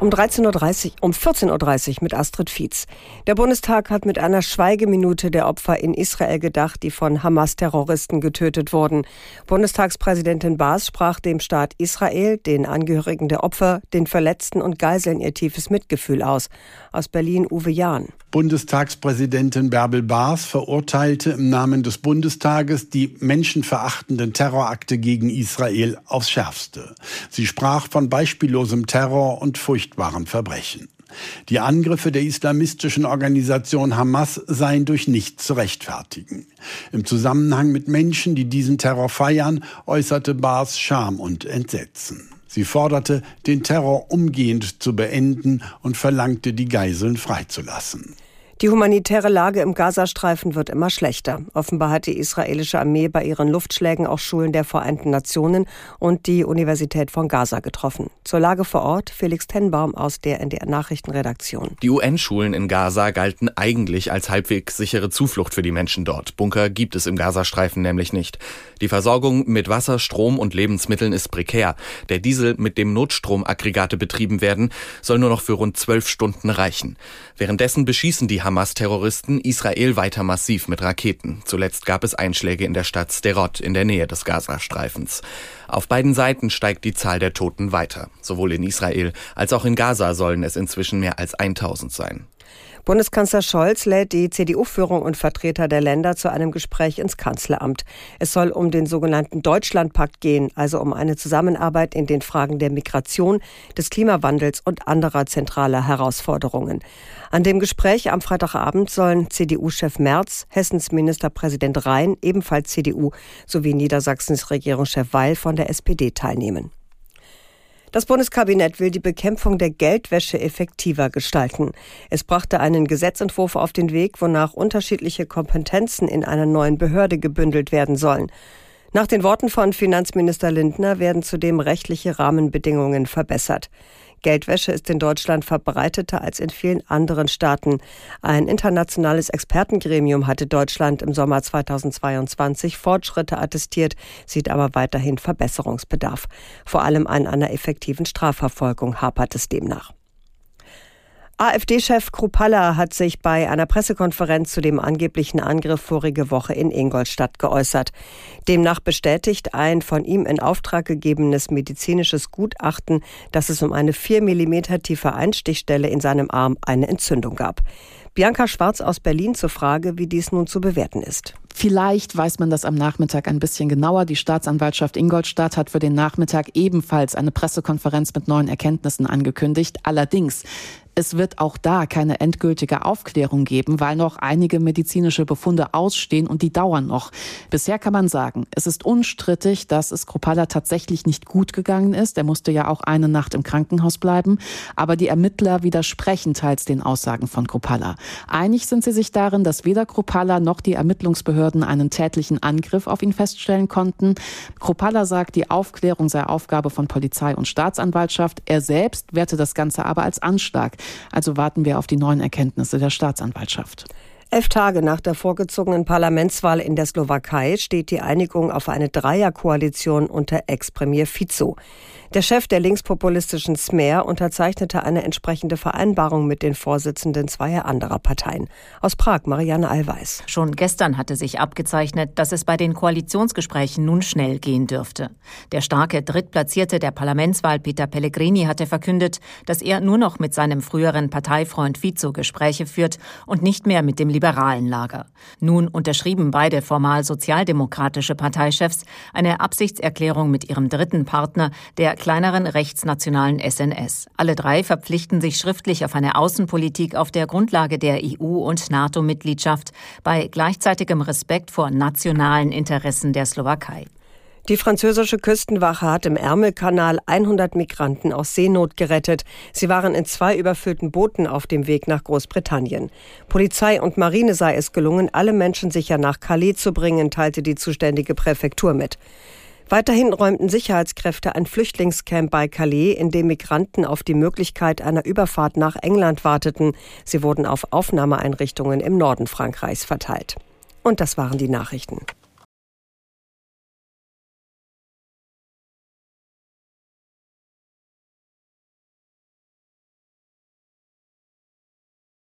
Um 13.30 Uhr, um 14.30 Uhr mit Astrid Fietz. Der Bundestag hat mit einer Schweigeminute der Opfer in Israel gedacht, die von Hamas-Terroristen getötet wurden. Bundestagspräsidentin Baas sprach dem Staat Israel, den Angehörigen der Opfer, den Verletzten und Geiseln ihr tiefes Mitgefühl aus. Aus Berlin Uwe Jahn. Bundestagspräsidentin Bärbel Baas verurteilte im Namen des Bundestages die menschenverachtenden Terrorakte gegen Israel aufs Schärfste. Sie sprach von beispiellosem Terror und furchtbaren Verbrechen. Die Angriffe der islamistischen Organisation Hamas seien durch nichts zu rechtfertigen. Im Zusammenhang mit Menschen, die diesen Terror feiern, äußerte Baas Scham und Entsetzen. Sie forderte, den Terror umgehend zu beenden und verlangte, die Geiseln freizulassen. Die humanitäre Lage im Gazastreifen wird immer schlechter. Offenbar hat die israelische Armee bei ihren Luftschlägen auch Schulen der Vereinten Nationen und die Universität von Gaza getroffen. Zur Lage vor Ort Felix Tenbaum aus der NDR Nachrichtenredaktion. Die UN-Schulen in Gaza galten eigentlich als halbwegs sichere Zuflucht für die Menschen dort. Bunker gibt es im Gazastreifen nämlich nicht. Die Versorgung mit Wasser, Strom und Lebensmitteln ist prekär. Der Diesel, mit dem Notstromaggregate betrieben werden, soll nur noch für rund zwölf Stunden reichen. Währenddessen beschießen die Hamas-Terroristen Israel weiter massiv mit Raketen. Zuletzt gab es Einschläge in der Stadt Sderot in der Nähe des Gazastreifens. Auf beiden Seiten steigt die Zahl der Toten weiter. Sowohl in Israel als auch in Gaza sollen es inzwischen mehr als 1000 sein. Bundeskanzler Scholz lädt die CDU-Führung und Vertreter der Länder zu einem Gespräch ins Kanzleramt. Es soll um den sogenannten Deutschlandpakt gehen, also um eine Zusammenarbeit in den Fragen der Migration, des Klimawandels und anderer zentraler Herausforderungen. An dem Gespräch am Freitagabend sollen CDU-Chef Merz, Hessens Ministerpräsident Rhein, ebenfalls CDU, sowie Niedersachsens Regierungschef Weil von der SPD teilnehmen. Das Bundeskabinett will die Bekämpfung der Geldwäsche effektiver gestalten. Es brachte einen Gesetzentwurf auf den Weg, wonach unterschiedliche Kompetenzen in einer neuen Behörde gebündelt werden sollen. Nach den Worten von Finanzminister Lindner werden zudem rechtliche Rahmenbedingungen verbessert. Geldwäsche ist in Deutschland verbreiteter als in vielen anderen Staaten. Ein internationales Expertengremium hatte Deutschland im Sommer 2022 Fortschritte attestiert, sieht aber weiterhin Verbesserungsbedarf. Vor allem an einer effektiven Strafverfolgung hapert es demnach. AfD-Chef Krupalla hat sich bei einer Pressekonferenz zu dem angeblichen Angriff vorige Woche in Ingolstadt geäußert. Demnach bestätigt ein von ihm in Auftrag gegebenes medizinisches Gutachten, dass es um eine vier Millimeter tiefe Einstichstelle in seinem Arm eine Entzündung gab. Bianca Schwarz aus Berlin zur Frage, wie dies nun zu bewerten ist. Vielleicht weiß man das am Nachmittag ein bisschen genauer. Die Staatsanwaltschaft Ingolstadt hat für den Nachmittag ebenfalls eine Pressekonferenz mit neuen Erkenntnissen angekündigt. Allerdings es wird auch da keine endgültige Aufklärung geben, weil noch einige medizinische Befunde ausstehen und die dauern noch. Bisher kann man sagen, es ist unstrittig, dass es Kropala tatsächlich nicht gut gegangen ist. Er musste ja auch eine Nacht im Krankenhaus bleiben. Aber die Ermittler widersprechen teils den Aussagen von Kropala. Einig sind sie sich darin, dass weder Kropala noch die Ermittlungsbehörden einen tätlichen Angriff auf ihn feststellen konnten. Kropala sagt, die Aufklärung sei Aufgabe von Polizei und Staatsanwaltschaft. Er selbst werte das Ganze aber als Anschlag. Also warten wir auf die neuen Erkenntnisse der Staatsanwaltschaft. Elf Tage nach der vorgezogenen Parlamentswahl in der Slowakei steht die Einigung auf eine Dreierkoalition unter Ex-Premier Fico. Der Chef der linkspopulistischen Smer unterzeichnete eine entsprechende Vereinbarung mit den Vorsitzenden zweier anderer Parteien. Aus Prag, Marianne Allweis. Schon gestern hatte sich abgezeichnet, dass es bei den Koalitionsgesprächen nun schnell gehen dürfte. Der starke Drittplatzierte der Parlamentswahl Peter Pellegrini hatte verkündet, dass er nur noch mit seinem früheren Parteifreund Fico Gespräche führt und nicht mehr mit dem liberalen Lager. Nun unterschrieben beide formal sozialdemokratische Parteichefs eine Absichtserklärung mit ihrem dritten Partner, der kleineren rechtsnationalen SNS. Alle drei verpflichten sich schriftlich auf eine Außenpolitik auf der Grundlage der EU- und NATO-Mitgliedschaft bei gleichzeitigem Respekt vor nationalen Interessen der Slowakei. Die französische Küstenwache hat im Ärmelkanal 100 Migranten aus Seenot gerettet. Sie waren in zwei überfüllten Booten auf dem Weg nach Großbritannien. Polizei und Marine sei es gelungen, alle Menschen sicher nach Calais zu bringen, teilte die zuständige Präfektur mit. Weiterhin räumten Sicherheitskräfte ein Flüchtlingscamp bei Calais, in dem Migranten auf die Möglichkeit einer Überfahrt nach England warteten. Sie wurden auf Aufnahmeeinrichtungen im Norden Frankreichs verteilt. Und das waren die Nachrichten.